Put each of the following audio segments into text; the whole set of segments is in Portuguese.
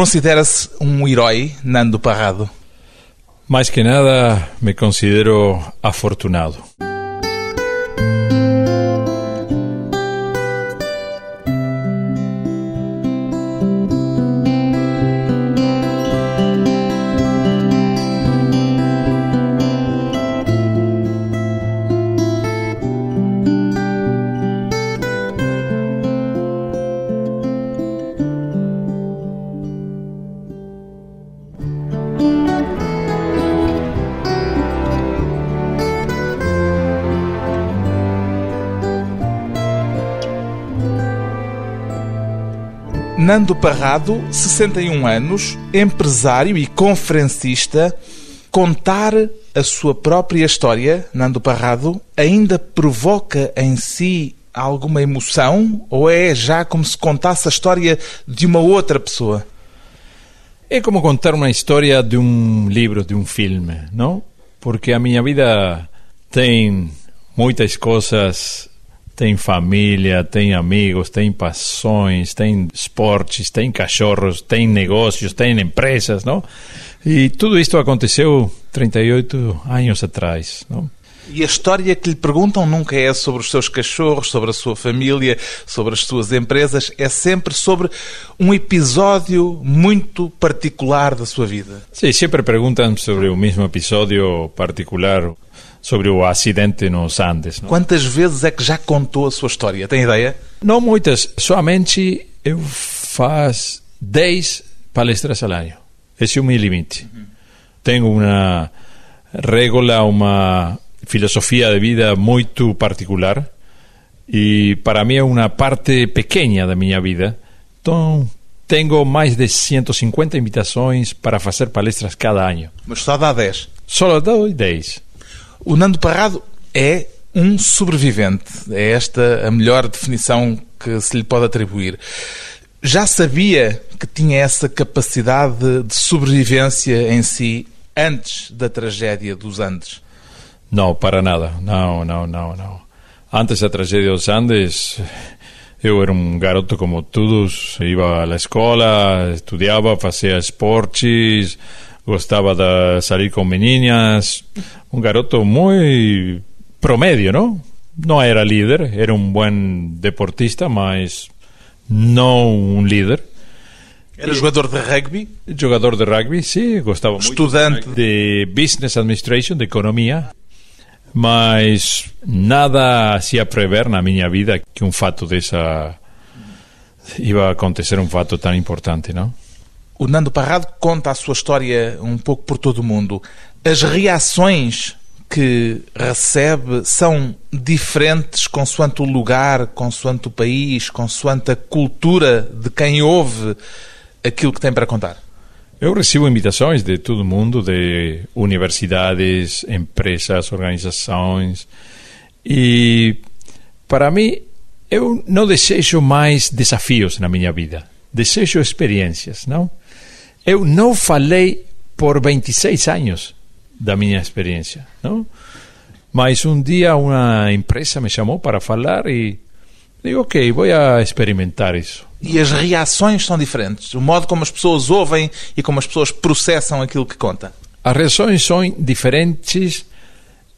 Considera-se um herói, Nando Parrado? Mais que nada, me considero afortunado. Nando Parrado, 61 anos, empresário e conferencista, contar a sua própria história, Nando Parrado, ainda provoca em si alguma emoção ou é já como se contasse a história de uma outra pessoa? É como contar uma história de um livro, de um filme, não? Porque a minha vida tem muitas coisas tem família, tem amigos, tem paixões, tem esportes, tem cachorros, tem negócios, tem empresas, não? E tudo isto aconteceu 38 anos atrás, não? E a história que lhe perguntam nunca é sobre os seus cachorros, sobre a sua família, sobre as suas empresas, é sempre sobre um episódio muito particular da sua vida. Sim, sempre perguntam sobre o mesmo episódio particular sobre o acidente nos Andes. Não? Quantas vezes é que já contou a sua história? Tem ideia? Não muitas, somente eu faço 10 palestras ao ano. Esse é o meu limite. Uhum. Tenho uma regra, uma filosofia de vida muito particular e para mim é uma parte pequena da minha vida. Então, tenho mais de 150 invitações para fazer palestras cada ano. Mas só dá 10? Só dá 10. O Nando Parrado é um sobrevivente. É esta a melhor definição que se lhe pode atribuir. Já sabia que tinha essa capacidade de sobrevivência em si antes da tragédia dos Andes? Não, para nada. Não, não, não, não. Antes da tragédia dos Andes, eu era um garoto como todos. Ia à escola, estudava, fazia esportes, gostava de sair com meninas, um garoto muito promédio, não? Não era líder, era um bom deportista, mas não um líder. Era jogador de rugby? Jogador de rugby, sim, gostava Estudante. muito de Business Administration, de economia, mas nada se prever na minha vida que um fato dessa ia acontecer um fato tão importante, não? O Nando Parrado conta a sua história um pouco por todo o mundo. As reações que recebe são diferentes consoante o lugar, consoante o país, consoante a cultura de quem ouve aquilo que tem para contar? Eu recebo invitações de todo mundo, de universidades, empresas, organizações. E para mim, eu não desejo mais desafios na minha vida. Desejo experiências, não? Eu não falei por 26 anos da minha experiência, não? Mas um dia uma empresa me chamou para falar e digo, ok, vou a experimentar isso. E as reações são diferentes? O modo como as pessoas ouvem e como as pessoas processam aquilo que conta? As reações são diferentes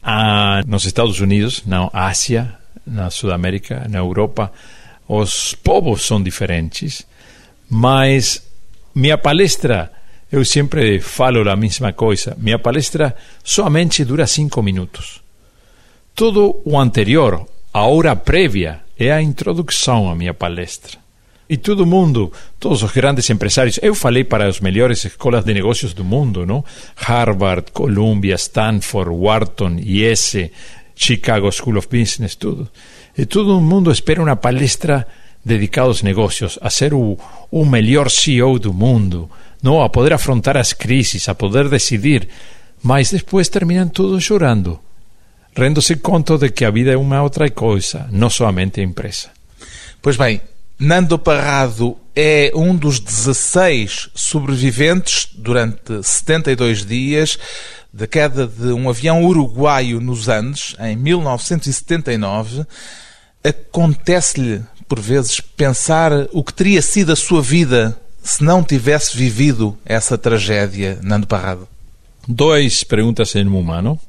ah, nos Estados Unidos, na Ásia, na Sudamérica, na Europa. Os povos são diferentes, mas minha palestra, eu sempre falo a mesma coisa. Minha palestra somente dura cinco minutos. Todo o anterior, a hora prévia, é a introdução à minha palestra. E todo mundo, todos os grandes empresários, eu falei para as melhores escolas de negócios do mundo, não? Harvard, Columbia, Stanford, Wharton, IS, Chicago School of Business, tudo. E todo mundo espera uma palestra dedicado aos negócios, a ser o, o melhor CEO do mundo, não a poder afrontar as crises, a poder decidir, mas depois terminam todos chorando, rendo-se conta de que a vida é uma outra coisa, não somente a empresa. Pois bem, Nando Parrado é um dos 16 sobreviventes durante 72 dias da queda de um avião uruguaio nos Andes, em 1979. Acontece-lhe por vezes, pensar o que teria sido a sua vida se não tivesse vivido essa tragédia, Nando Parrado? Dois perguntas em uma, não?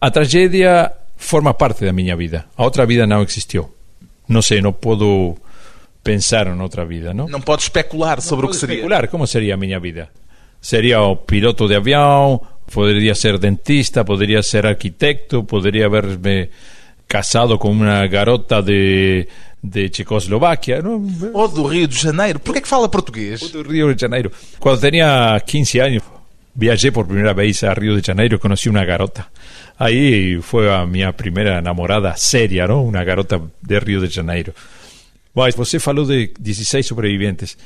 A tragédia forma parte da minha vida. A outra vida não existiu. Não sei, não posso pensar em outra vida, não? Não pode especular sobre não o que seria. especular como seria a minha vida. Seria o piloto de avião, poderia ser dentista, poderia ser arquitecto, poderia haver-me casado com uma garota de, de Checoslováquia. Não? Ou do Rio de Janeiro. Por que é que fala português? do Rio de Janeiro. Quando tinha 15 anos, viajei por primeira vez a Rio de Janeiro e conheci uma garota. Aí foi a minha primeira namorada séria, não? Uma garota de Rio de Janeiro. Mas você falou de 16 sobreviventes.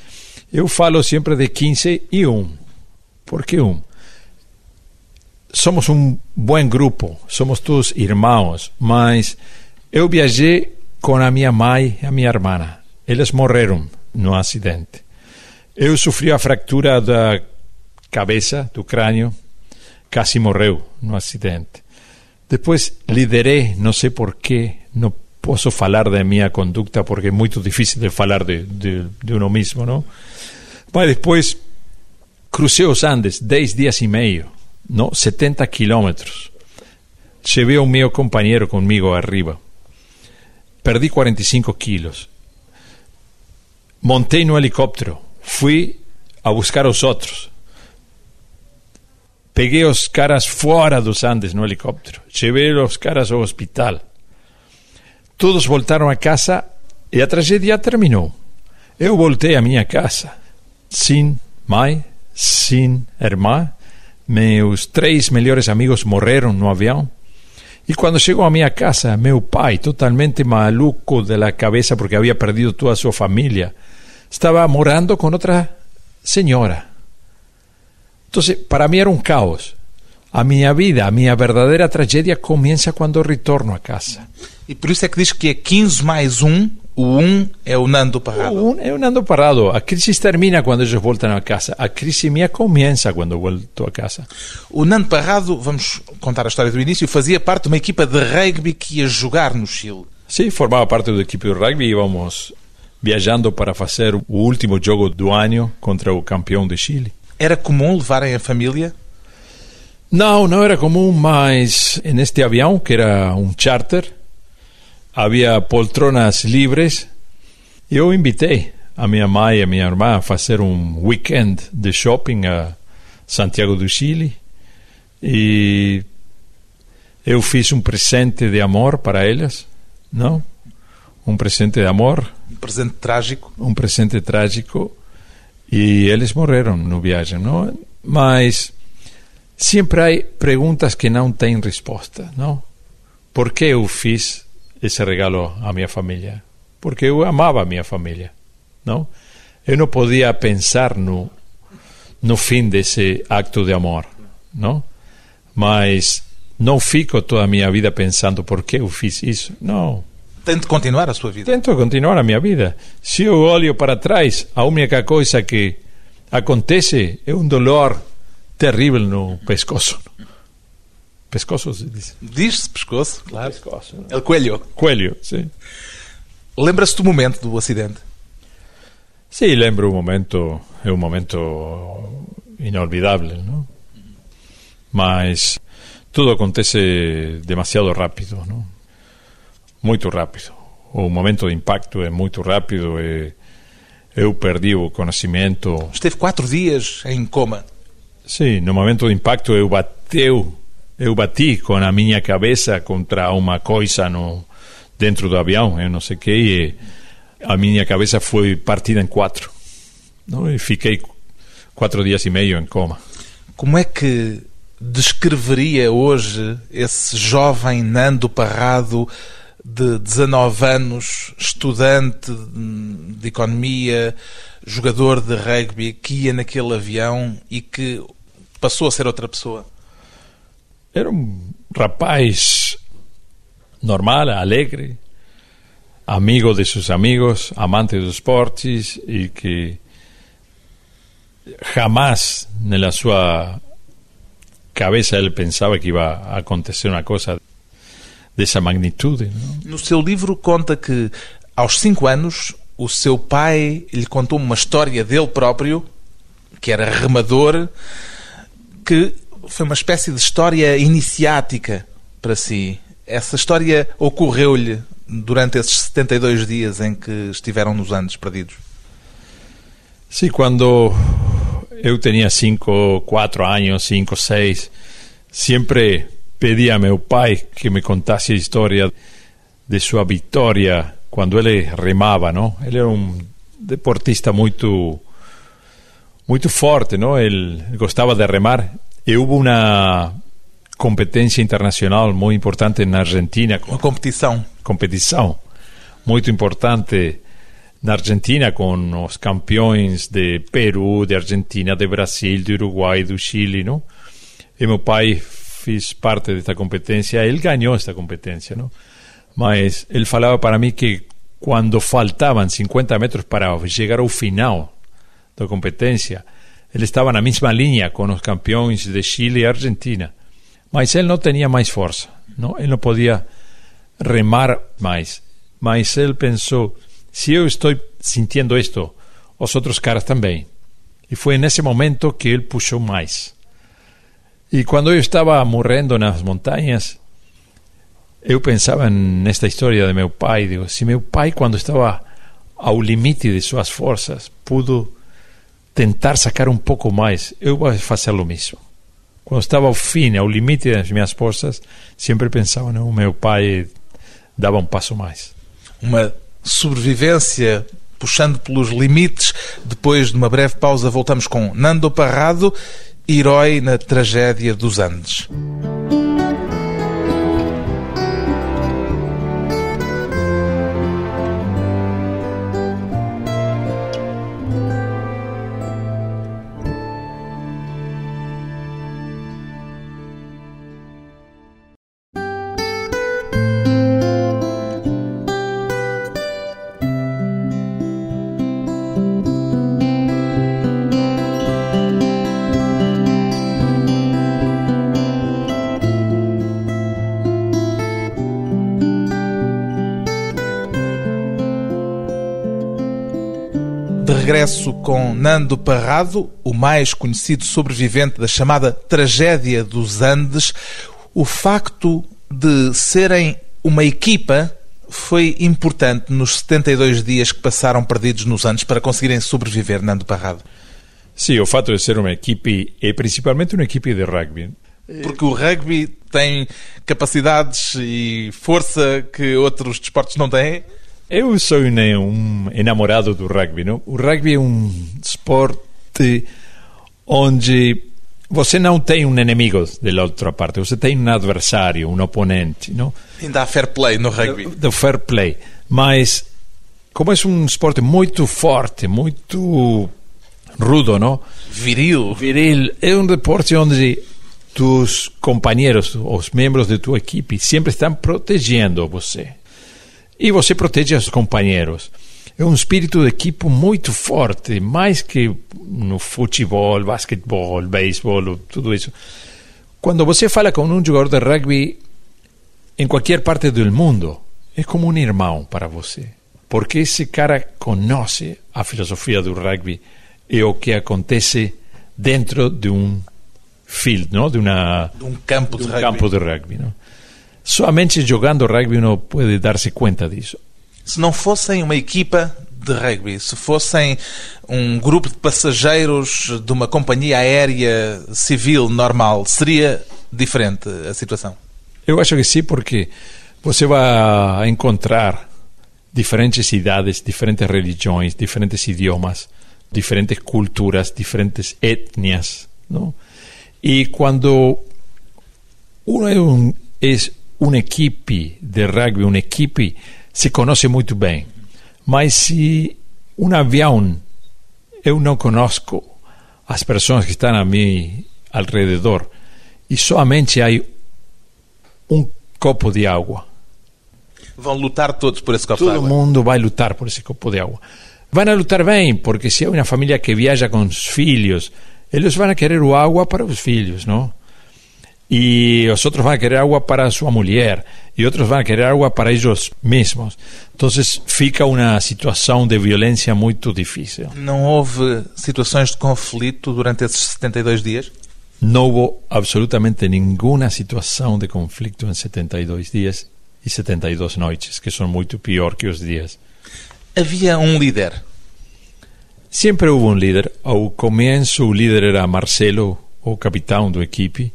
Eu falo sempre de 15 e 1. Por que 1? Somos um bom grupo, somos todos irmãos, mas eu viajei com a minha mãe e a minha irmã. Eles morreram no acidente. Eu sofri a fractura da cabeça, do crânio, quase morreu no acidente. Depois liderei, não sei porquê, não posso falar da minha conduta porque é muito difícil de falar de, uno mesmo, não? Mas depois cruzei os Andes, 10 dias e meio, não? 70 quilômetros. Levei o meu companheiro comigo arriba. Perdi 45 quilos. Montei no helicóptero. Fui a buscar os outros. Peguei os caras fora dos Andes no helicóptero. Levei os caras ao hospital. Todos voltaram a casa e a tragédia terminou. Eu voltei à minha casa, sem mãe, sem irmã. Meus três melhores amigos morreram no avião. E quando chegou à minha casa, meu pai, totalmente maluco da cabeça porque havia perdido toda a sua família, estava morando com outra senhora. Então, para mim era um caos. A minha vida, a minha verdadeira tragédia começa quando eu retorno a casa. E por isso é que diz que é 15 mais 1, o 1 é o Nando Parrado. O 1 é o Nando Parrado. A crise termina quando eles voltam a casa. A crise minha começa quando eu volto a casa. O Nando Parrado, vamos contar a história do início, fazia parte de uma equipa de rugby que ia jogar no Chile. Sim, formava parte da equipe de rugby e íamos viajando para fazer o último jogo do ano contra o campeão de Chile. Era comum levarem a família? Não, não era comum, mas neste avião, que era um charter, havia poltronas livres. Eu invitei a minha mãe e a minha irmã a fazer um weekend de shopping a Santiago do Chile. E eu fiz um presente de amor para elas, não? Um presente de amor. Um presente trágico. Um presente trágico. E eles morreram no viagem, não? Mas sempre há perguntas que não têm resposta, não? Por que eu fiz esse regalo à minha família? Porque eu amava a minha família, não? Eu não podia pensar no no fim desse acto de amor, não? Mas não fico toda a minha vida pensando por que eu fiz isso, não. Tento continuar a sua vida. Tento continuar a minha vida. Se eu olho para trás, a única coisa que acontece é um dolor terrível no pescoço. Pescoço se diz? Diz-se pescoço, claro. Pescoço. É o coelho. Coelho, sim. Lembra-se do momento do acidente? Sim, lembro o momento. É um momento inolvidável, não? Mas tudo acontece demasiado rápido, não? Muito rápido. O momento de impacto é muito rápido e eu perdi o conhecimento. Esteve quatro dias em coma. Sim, no momento do impacto eu bateu, eu bati com a minha cabeça contra uma coisa no dentro do avião, eu não sei o que, e a minha cabeça foi partida em quatro. Não? E fiquei quatro dias e meio em coma. Como é que descreveria hoje esse jovem Nando Parrado de 19 anos, estudante de economia, jogador de rugby, que ia naquele avião e que passou a ser outra pessoa? Era um rapaz normal, alegre, amigo de seus amigos, amante dos esportes e que jamás na sua cabeça ele pensava que ia acontecer uma coisa dessa magnitude. Não? No seu livro conta que aos cinco anos o seu pai lhe contou uma história dele próprio, que era remador, que foi uma espécie de história iniciática para si. Essa história ocorreu-lhe durante esses 72 dias em que estiveram nos Andes perdidos? Sim, quando eu tinha 5, 4 anos, 5, 6, sempre pedi a meu pai que me contasse a história de sua vitória quando ele remava, não? Ele era um deportista muito muito forte, não? Ele gostava de remar. E houve uma competência internacional muito importante na Argentina. Uma competição. Competição muito importante na Argentina com os campeões de Peru, de Argentina, de Brasil, de Uruguai, do Chile, não? E meu pai fez parte desta competência, ele ganhou esta competência, não? Mas ele falava para mim que quando faltavam 50 metros para chegar ao final da competência, ele estava na mesma linha com os campeões de Chile e Argentina. Mas ele não tinha mais força, não? ele não podia remar mais. Mas ele pensou: se eu estou sentindo isto, os outros caras também. E foi nesse momento que ele puxou mais. E quando eu estava morrendo nas montanhas, eu pensava nesta história de meu pai. Digo, se meu pai, quando estava ao limite de suas forças, pudo tentar sacar um pouco mais, eu vou fazer o mesmo. Quando estava ao fim, ao limite das minhas forças, sempre pensava, não, meu pai dava um passo mais. Uma sobrevivência puxando pelos limites. Depois de uma breve pausa, voltamos com Nando Parrado, herói na tragédia dos Andes. Regresso com Nando Parrado, o mais conhecido sobrevivente da chamada tragédia dos Andes. O facto de serem uma equipa foi importante nos 72 dias que passaram perdidos nos Andes para conseguirem sobreviver, Nando Parrado? Sim, o fato de ser uma equipe é principalmente uma equipe de rugby. Porque o rugby tem capacidades e força que outros desportos não têm? Eu sou um enamorado do rugby. Não? O rugby é um esporte onde você não tem um inimigo da outra parte, você tem um adversário, um oponente. Não? Ainda há fair play no rugby. Do, fair play. Mas, como é um esporte muito forte, muito rudo, não? Viril. Viril. É um deporte onde tus companheiros, os membros de tua equipe, sempre estão protegendo você e você protege os companheiros. É um espírito de equipe muito forte, mais que no futebol, basquetebol, beisebol, tudo isso. Quando você fala com um jogador de rugby em qualquer parte do mundo, é como um irmão para você. Porque esse cara conhece a filosofia do rugby e o que acontece dentro de um field, não? de, uma, de um campo de, um rugby. Campo de rugby não? Somente jogando rugby uno pode dar-se conta disso. Se não fossem uma equipa de rugby, se fossem um grupo de passageiros de uma companhia aérea civil normal, seria diferente a situação? Eu acho que sim, porque você vai encontrar diferentes idades, diferentes religiões, diferentes idiomas, diferentes culturas, diferentes etnias, não? E quando uno é, um, é uma equipe de rugby, uma equipe se conhece muito bem, mas se um avião eu não conosco as pessoas que estão a mim alrededor e somente há um copo de água. Vão lutar todos por esse copo Todo de água. Todo mundo vai lutar por esse copo de água. Vão a lutar bem, porque se é uma família que viaja com os filhos, eles vão a querer o água para os filhos, não? Y los otros van a querer agua para su mujer y otros van a querer agua para ellos mismos. Entonces fica una situación de violencia muy difícil. Não houve situações de conflito durante esses 72 dias? No hubo absolutamente ninguna situación de conflicto en 72 días y 72 noches, que son mucho peor que los días. Havia um líder. Siempre hubo un líder. Ao comienzo o líder era Marcelo, o capitán do equipe,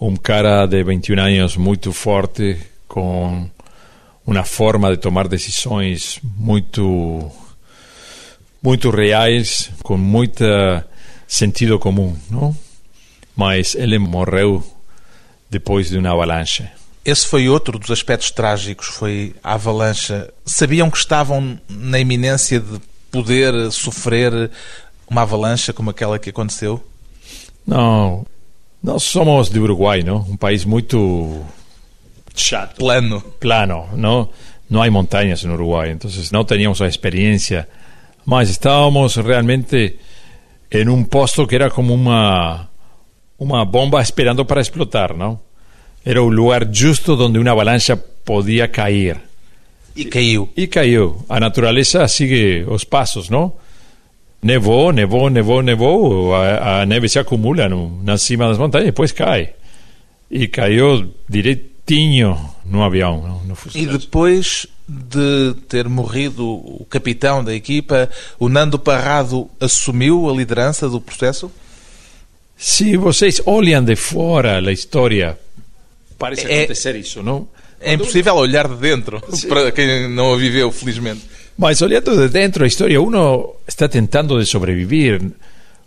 un cara de 21 años muito forte, com uma forma de tomar decisões muito muito reais, com muito sentido comum, não? Mas ele morreu depois de uma avalanche. Esse foi outro dos aspectos trágicos, foi a avalanche. Sabiam que estavam na iminência de poder sofrer uma avalanche como aquela que aconteceu? Não, nós somos de Uruguai, não? Um país muito chato, Plano. plano, não? Não há montanhas no Uruguai, então não teníamos a experiência, mas estávamos realmente em um posto que era como uma uma bomba esperando para explotar, não? Era o lugar justo onde uma avalanche podia cair. E caiu. E caiu. A natureza sigue os passos, não? Nevou, nevou, nevou, nevou, a, a neve se acumula no, na cima das montanhas e depois cai. E caiu direitinho no avião, no, E depois de ter morrido o capitão da equipa, o Nando Parrado assumiu a liderança do processo? Se vocês olham de fora a história, parece É- acontecer isso, não? É impossível olhar de dentro, para quem não a viveu, felizmente. Mas olhando de dentro a história, uno está tentando de sobreviver.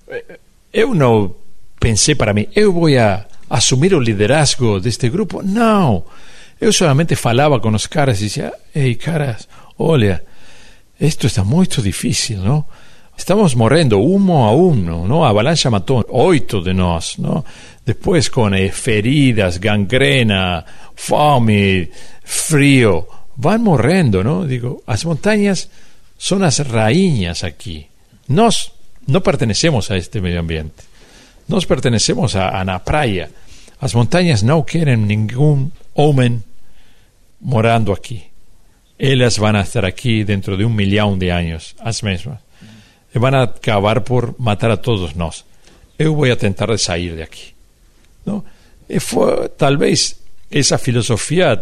Eh, Eu não pensei para mim, eu vou a assumir o liderazgo deste grupo. Não. Eu solamente falava com os caras e dizia, ei, caras, olha, isto está muito difícil, não? Estamos morrendo uno a uno, ¿no? A avalancha matou oito de nós, ¿no? Depois com eh, feridas, gangrena, fome, frío, van morrendo, ¿no? Digo, as montañas son as raíñas aquí. Nós no pertenecemos a este medio ambiente. Nós pertenecemos a, a na praia. As montañas não querem ningún homem morando aqui. Elas vão estar aqui dentro de um milhão de anos, as mesmas. E vão acabar por matar a todos nós. Eu vou a tentar de sair de aqui. Não? E foi, talvez essa filosofia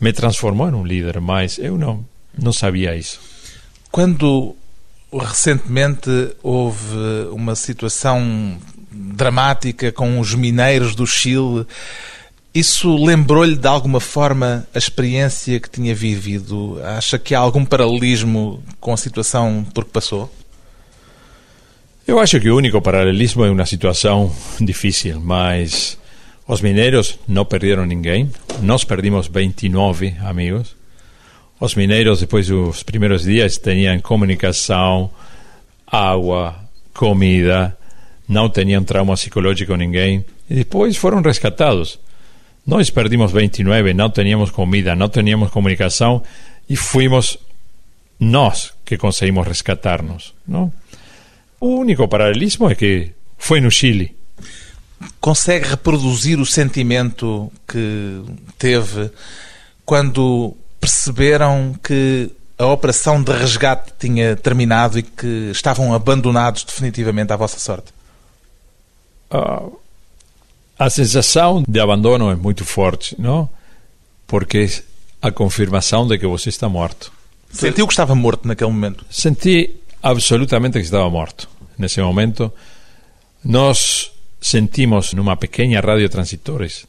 me transformou em um líder, mas eu não, não sabia isso. Quando recentemente houve uma situação dramática com os mineiros do Chile, isso lembrou-lhe de alguma forma a experiência que tinha vivido? Acha que há algum paralelismo com a situação por que passou? Eu acho que o único paralelismo é uma situação difícil, mas os mineiros não perderam ninguém. Nós perdimos 29 amigos. Os mineiros, depois dos primeiros dias, tinham comunicação, água, comida, não tinham trauma psicológico ninguém. E depois foram rescatados. Nós perdimos 29, não tínhamos comida, não tínhamos comunicação e fomos nós que conseguimos rescatar-nos, não? O único paralelismo é que foi no Chile. Consegue reproduzir o sentimento que teve quando perceberam que a operação de resgate tinha terminado e que estavam abandonados definitivamente à vossa sorte? Ah, a sensação de abandono é muito forte, não? Porque a confirmação de que você está morto. Sentiu que estava morto naquele momento? Senti absolutamente que estava morto. Nesse momento, nós sentimos numa pequena rádio transitores,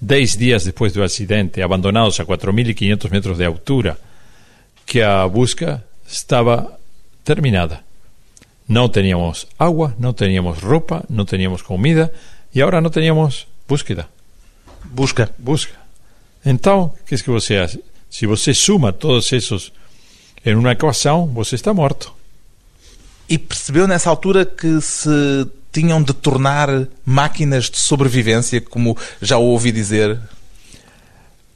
dez dias depois do acidente, abandonados a 4.500 metros de altura, que a busca estava terminada. Não tínhamos água, não tínhamos roupa, não tínhamos comida e agora não tínhamos búsqueda. Busca. Busca. Então, o que é que você faz? Se você suma todos esses em uma equação, você está morto. E percebeu nessa altura que se tinham de tornar máquinas de sobrevivência, como já ouvi dizer?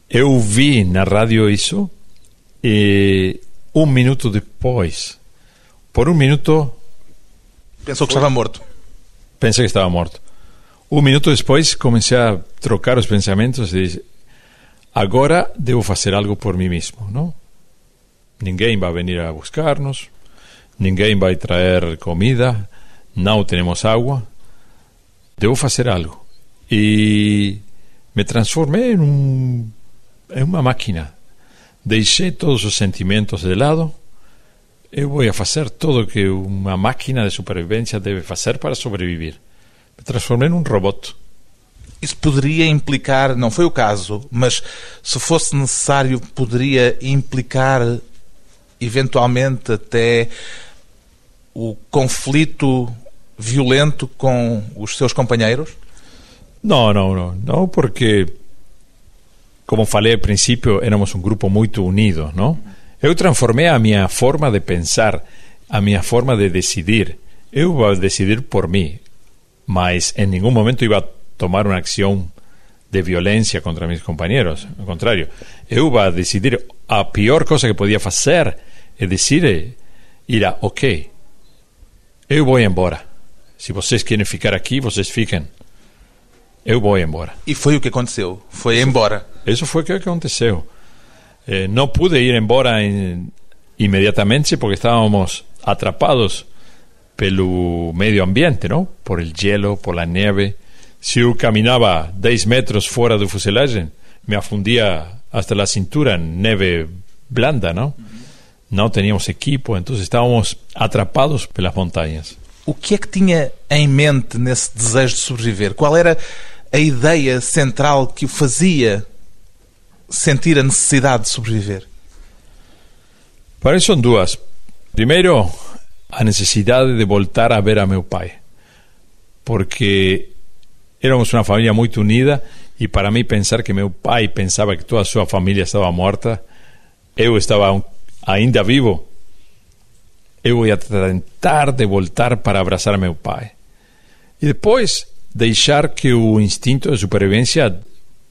Eu vi na rádio isso e um minuto depois, por um minuto, Pensou que estava morto. pensei que estava morto. Um minuto depois comecei a trocar os pensamentos e disse, agora devo fazer algo por mim mesmo, não? Ninguém vai venir a buscar-nos, ninguém vai trazer comida, não temos água, devo fazer algo. E me transformei em, um, em uma máquina. Deixei todos os sentimentos de lado. Eu vou fazer tudo o que uma máquina de supervivência deve fazer para sobreviver. Me transformei num robot. Isso poderia implicar, não foi o caso, mas se fosse necessário, poderia implicar eventualmente até o conflito violento com os seus companheiros? Não, não, não, não, porque como falei ao princípio, éramos um grupo muito unido, não? Eu transformei a minha forma de pensar, a minha forma de decidir. Eu vou decidir por mim, mas em nenhum momento iba a tomar uma ação de violência contra meus companheiros. Ao contrário, eu vou decidir a pior coisa que podia fazer é dizer, ir a, ok, eu vou embora. Se vocês querem ficar aqui, vocês fiquem. Eu vou embora. E foi o que aconteceu. Foi embora. Isso foi o que aconteceu. Eh, não pude ir embora em, imediatamente porque estávamos atrapados pelo medio ambiente, não? Por el hielo, por la nieve. Se eu caminhava 10 metros fora do fuselagem, me afundia hasta la cintura en neve blanda, não? não teníamos equipo, então estávamos atrapados pelas montanhas. O que é que tinha em mente nesse desejo de sobreviver? Qual era a ideia central que o fazia sentir a necessidade de sobreviver? Para mim são duas. Primeiro, a necessidade de voltar a ver a meu pai. Porque éramos uma família muito unida e para mim pensar que meu pai pensava que toda a sua família estava morta, eu estava ainda vivo, eu vou tentar de voltar para abraçar meu pai. E depois deixar que o instinto de supervivência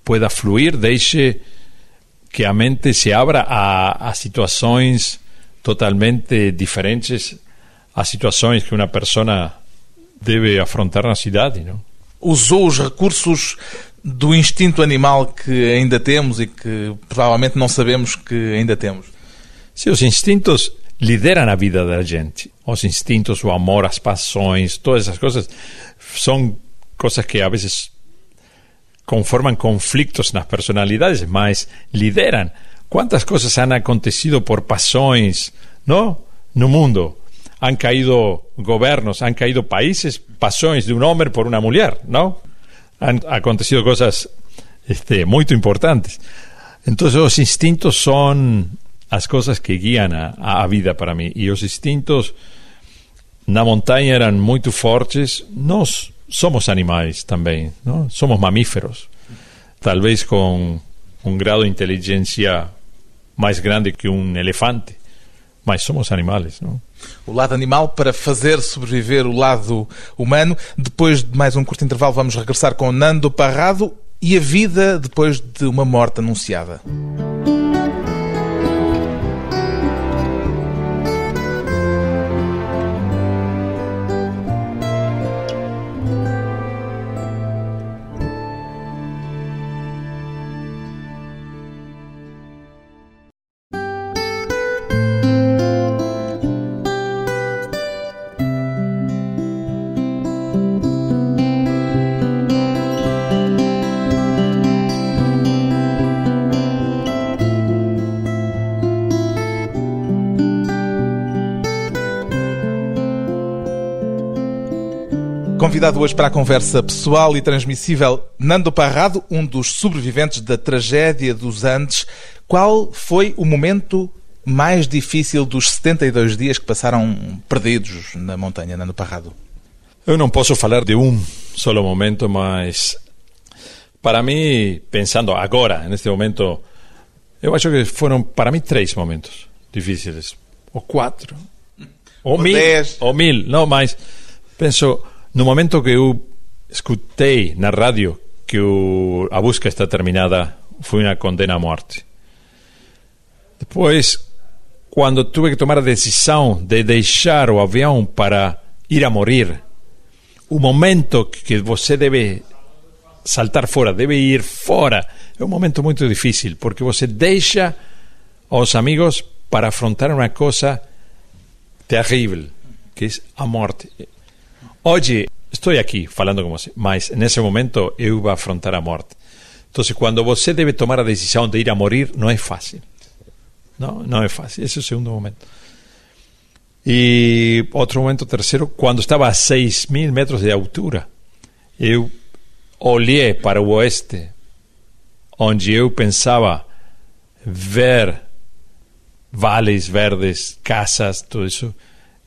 pueda fluir, deixe que a mente se abra a, a situações totalmente diferentes às situações que uma pessoa deve afrontar na cidade, não? Usou os recursos do instinto animal que ainda temos e que provavelmente não sabemos que ainda temos. Se os instintos lideram a vida da gente, os instintos, o amor, as paixões, todas essas coisas são coisas que a vezes conformam conflitos nas personalidades, mas lideram. Quantas coisas han acontecido por paixões, não? No mundo. Han caído governos, han caído países, paixões de um homem por uma mulher, não? Han acontecido coisas este, muito importantes. Então, os instintos são as coisas que guiam a, a vida para mim. E os instintos na montanha eram muito fortes. Nós somos animais também, não? somos mamíferos. Talvez com um grau de inteligência mais grande que um elefante, mas somos animais, não? O lado animal para fazer sobreviver o lado humano. Depois de mais um curto intervalo, vamos regressar com Nando Parrado e a vida depois de uma morte anunciada. Convidado hoje para a conversa pessoal e transmissível, Nando Parrado, um dos sobreviventes da tragédia dos Andes. Qual foi o momento mais difícil dos 72 dias que passaram perdidos na montanha, Nando Parrado? Eu não posso falar de um solo momento, mas para mim, pensando agora, neste momento, eu acho que foram para mim três momentos difíceis, ou quatro, ou, ou mil, dez. ou mil, não, mas penso no momento que eu escutei na rádio que o, a busca está terminada, foi uma condena à morte. Depois, quando tive que tomar a decisão de deixar o avião para ir a morrer, o momento que você deve saltar fora, deve ir fora, é um momento muito difícil, porque você deixa os amigos para afrontar uma coisa terrível, que é a morte. Hoje estou aqui falando com você, mas nesse momento eu vou afrontar a morte. Então, quando você deve tomar a decisão de ir a morir, não é fácil. Não, não é fácil. Esse é o segundo momento. E outro momento terceiro, quando estava a 6 mil metros de altura, eu olhei para o oeste, onde eu pensava ver vales verdes, casas, tudo isso,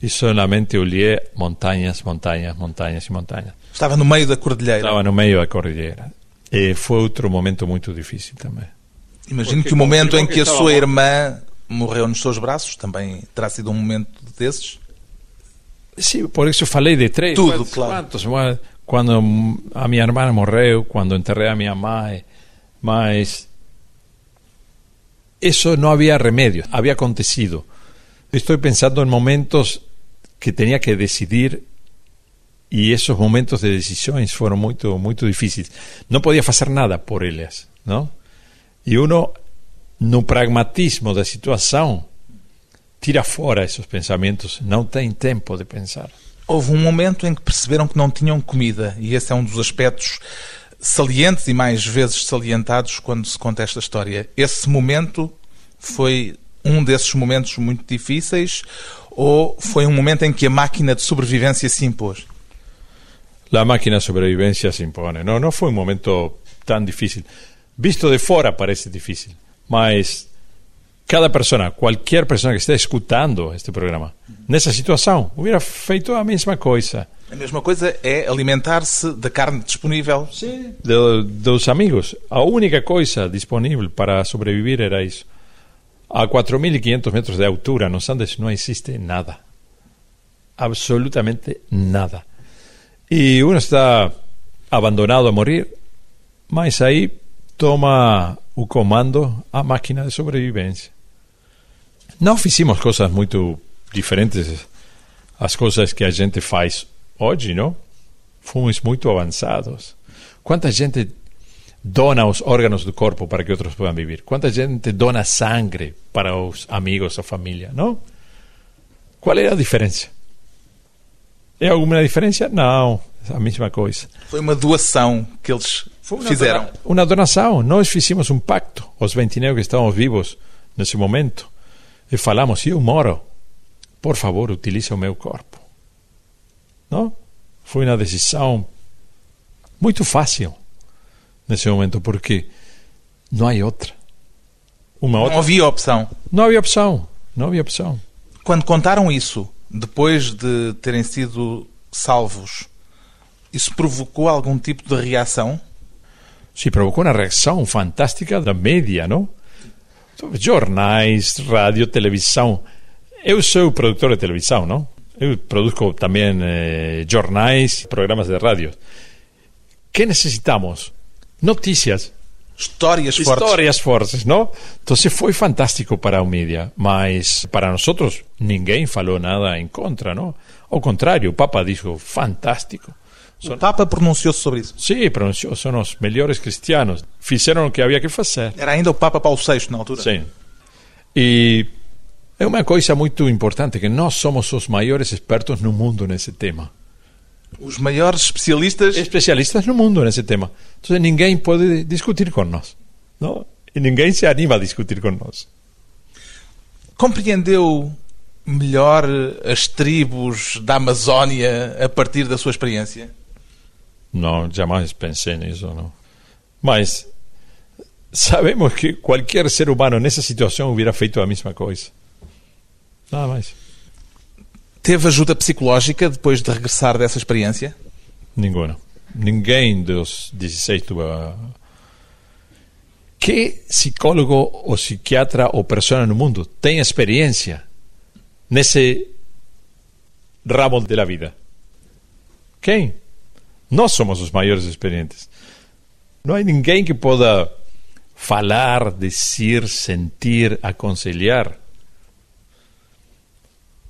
e solamente olhei montanhas, montanhas, montanhas e montanhas. Estava no meio da cordilheira. Estava no meio da cordilheira. E foi outro momento muito difícil também. Imagino que o momento em que a sua irmã morreu nos seus braços também terá sido um momento desses? Sim, por isso falei de três. Tudo, quantos, claro. Quantos, quando a minha irmã morreu, quando enterrei a minha mãe, mas isso não havia remédio, havia acontecido. Estou pensando em momentos que tinha que decidir e esses momentos de decisões foram muito muito difíceis. Não podia fazer nada por eles, não? E uno no pragmatismo da situação tira fora esses pensamentos, não tem tempo de pensar. Houve um momento em que perceberam que não tinham comida, e esse é um dos aspectos salientes e mais vezes salientados quando se conta esta história. Esse momento foi um desses momentos muito difíceis ou foi um momento em que a máquina de sobrevivência se impôs? A máquina de sobrevivência se impõe. Não, não foi um momento tão difícil. Visto de fora parece difícil, mas cada persona, qualquer pessoa que esteja escutando este programa, nessa situação, hubiera feito a mesma coisa. A mesma coisa é alimentar-se da carne disponível. Sim. Dos amigos. A única coisa disponível para sobreviver era isso. A 4.500 metros de altura nos Andes não existe nada. Absolutamente nada. E uno está abandonado a morir, mas aí toma o comando a máquina de sobrevivência. Não fizemos coisas muito diferentes às coisas que a gente faz hoje, não? Fomos muito avançados. Quanta gente dona os órgãos do corpo para que outros possam viver? Quanta gente dona sangue para os amigos ou família, não? Qual é a diferença? É alguma diferença? Não, a mesma coisa. Foi uma doação que eles fizeram. Dona, uma donação. Nós fizemos um pacto, os 29 que estamos vivos nesse momento e falamos, eu moro, por favor, utilize o meu corpo. Não? Foi uma decisão muito fácil nesse momento, porque não há outra. Uma outra. Não havia opção. Não havia opção. Não havia opção. Quando contaram isso, depois de terem sido salvos, isso provocou algum tipo de reação? Sim, provocou uma reação fantástica da mídia, não? jornais, rádio, televisão. Eu sou produtor de televisão, não? Eu produzo também eh, jornais, programas de rádio. que necessitamos? Notícias. Histórias fortes. Histórias fortes, não? Então foi fantástico para a mídia, mas para nós ninguém falou nada em contra, não? Ao contrário, o Papa disse fantástico. O Papa pronunciou-se sobre isso? Sim, pronunciou. São os melhores cristianos. Fizeram o que havia que fazer. Era ainda o Papa Paulo VI na altura? Sim. E é uma coisa muito importante que nós somos os maiores expertos no mundo nesse tema. Os maiores especialistas? Especialistas no mundo nesse tema. Então ninguém pode discutir com nós. Não? E ninguém se anima a discutir com nós. Compreendeu melhor as tribos da Amazónia a partir da sua experiência? Não, jamais pensei nisso, não. Mas sabemos que qualquer ser humano nessa situação hubiera feito a mesma coisa. Nada mais. Teve ajuda psicológica depois de regressar dessa experiência? Nenhuma. Ninguém dos 16 teve. Que psicólogo ou psiquiatra ou pessoa no mundo tem experiência nesse ramo da vida? Quem? Nós somos os maiores experientes. Não há ninguém que possa falar, dizer, sentir, aconselhar.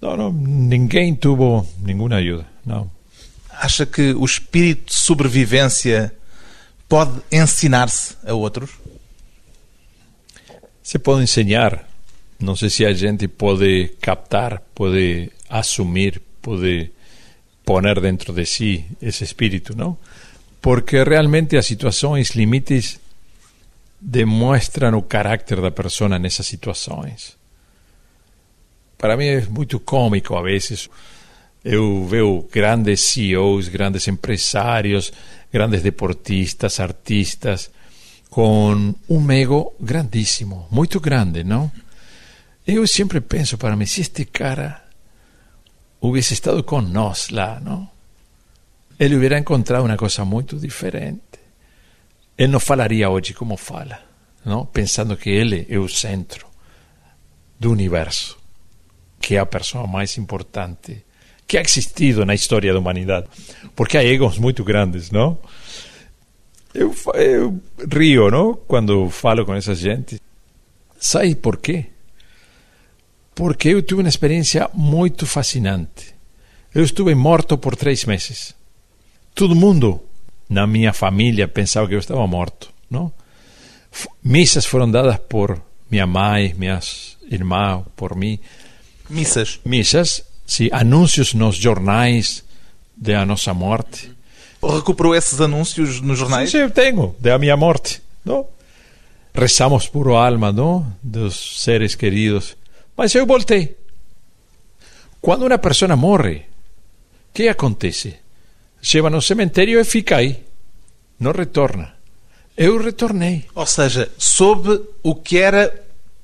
Não, não, ninguém tuvo nenhuma ajuda, não. Acha que o espírito de sobrevivência pode ensinar-se a outros? Se pode ensinar. Não sei se a gente pode captar, pode assumir, pode poner dentro de si esse espírito, não? Porque realmente as situações limites demonstram o caráter da pessoa nessas situações. Para mim é muito cômico a vezes. Eu vejo grandes CEOs, grandes empresários, grandes deportistas, artistas, com um ego grandíssimo, muito grande, não? Eu sempre penso para mim, se este cara hubiese estado con nós lá, não? Ele hubiera encontrado uma coisa muito diferente. Ele não falaria hoje como fala, não? Pensando que ele é o centro do universo, que é a pessoa mais importante que ha existido na história da humanidade. Porque há egos muito grandes, não? Eu, eu rio, não? Quando falo com essa gente. Sabe por quê? Porque eu tive uma experiência muito fascinante. Eu estive morto por três meses. Todo mundo na minha família pensava que eu estava morto, não? Missas foram dadas por minha mãe, minhas irmãs, por mim. Missas? Missas sim, anúncios nos jornais da nossa morte. Recuperou esses anúncios nos jornais? Sim, sim, eu tenho, da minha morte. Não? Rezamos por alma não? dos seres queridos. Mas eu voltei. Quando uma pessoa morre, o que acontece? Chega no cemitério e fica aí. Não retorna. Eu retornei. Ou seja, soube o que era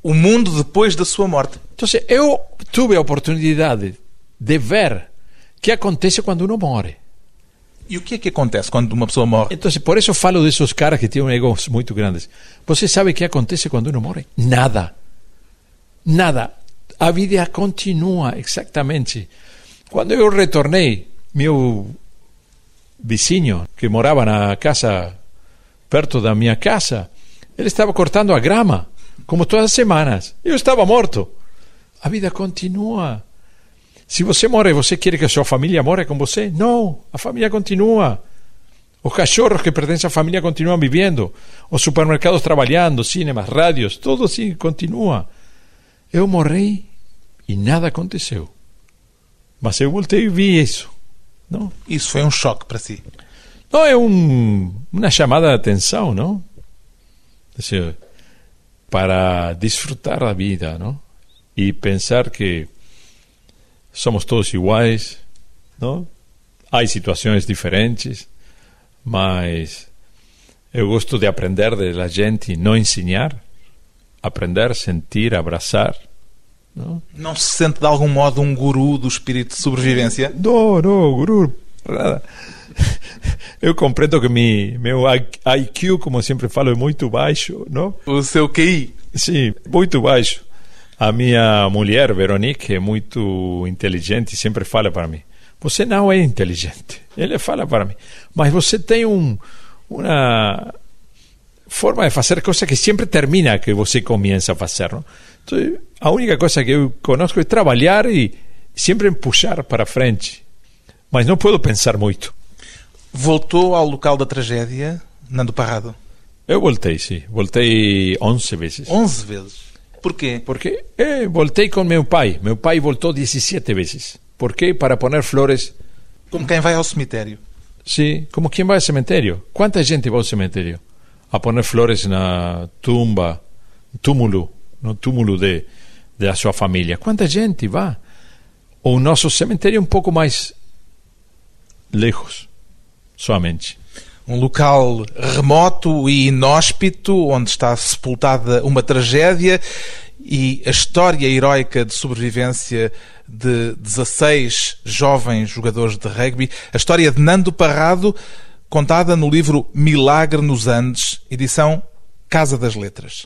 o mundo depois da sua morte. Então, eu tive a oportunidade de ver o que acontece quando uno morre. E o que é que acontece quando uma pessoa morre? Então, por isso falo desses caras que têm um egos muito grandes. Você sabe o que acontece quando uno morre? Nada. Nada. A vida continua exatamente. Quando eu retornei, meu vizinho, que morava na casa perto da minha casa, ele estava cortando a grama, como todas as semanas. Eu estava morto. A vida continua. Se você morre, você quer que a sua família morra com você? Não, a família continua. Os cachorros que pertencem à família continuam vivendo. Os supermercados trabalhando, cinemas, rádios, tudo assim continua. Eu morri e nada aconteceu. Mas eu voltei e vi isso. Não? Isso foi um choque para si? Não, é um, uma chamada de atenção, não? Para desfrutar da vida, não? E pensar que somos todos iguais, não? Há situações diferentes, mas eu gosto de aprender da gente, não ensinar, aprender, sentir, abraçar. Não? não se sente de algum modo um guru do espírito de sobrevivência? Não, não, guru, nada. Eu compreendo que mi, meu IQ, como sempre falo, é muito baixo, não? O seu QI? Sim, muito baixo. A minha mulher, Veronique, é muito inteligente e sempre fala para mim: Você não é inteligente. Ele fala para mim, mas você tem um, uma forma de fazer coisas que sempre termina que você começa a fazer. Não? Então, a única coisa que eu conosco é trabalhar e sempre puxar para frente. Mas não posso pensar muito. Voltou ao local da tragédia, Nando Parrado? Eu voltei, sim. Voltei 11 vezes. 11 vezes? Porquê? Porque eh, voltei com meu pai. Meu pai voltou 17 vezes. Por quê? Para poner flores. Como quem vai ao cemitério. Sim, como quem vai ao cemitério. Quanta gente vai ao cemitério? A poner flores na tumba, túmulo, no túmulo de, da sua família. Quanta gente vai? O nosso cemitério é um pouco mais lejos, somente um local remoto e inóspito, onde está sepultada uma tragédia e a história heroica de sobrevivência de 16 jovens jogadores de rugby, a história de Nando Parrado, contada no livro Milagre nos Andes, edição Casa das Letras.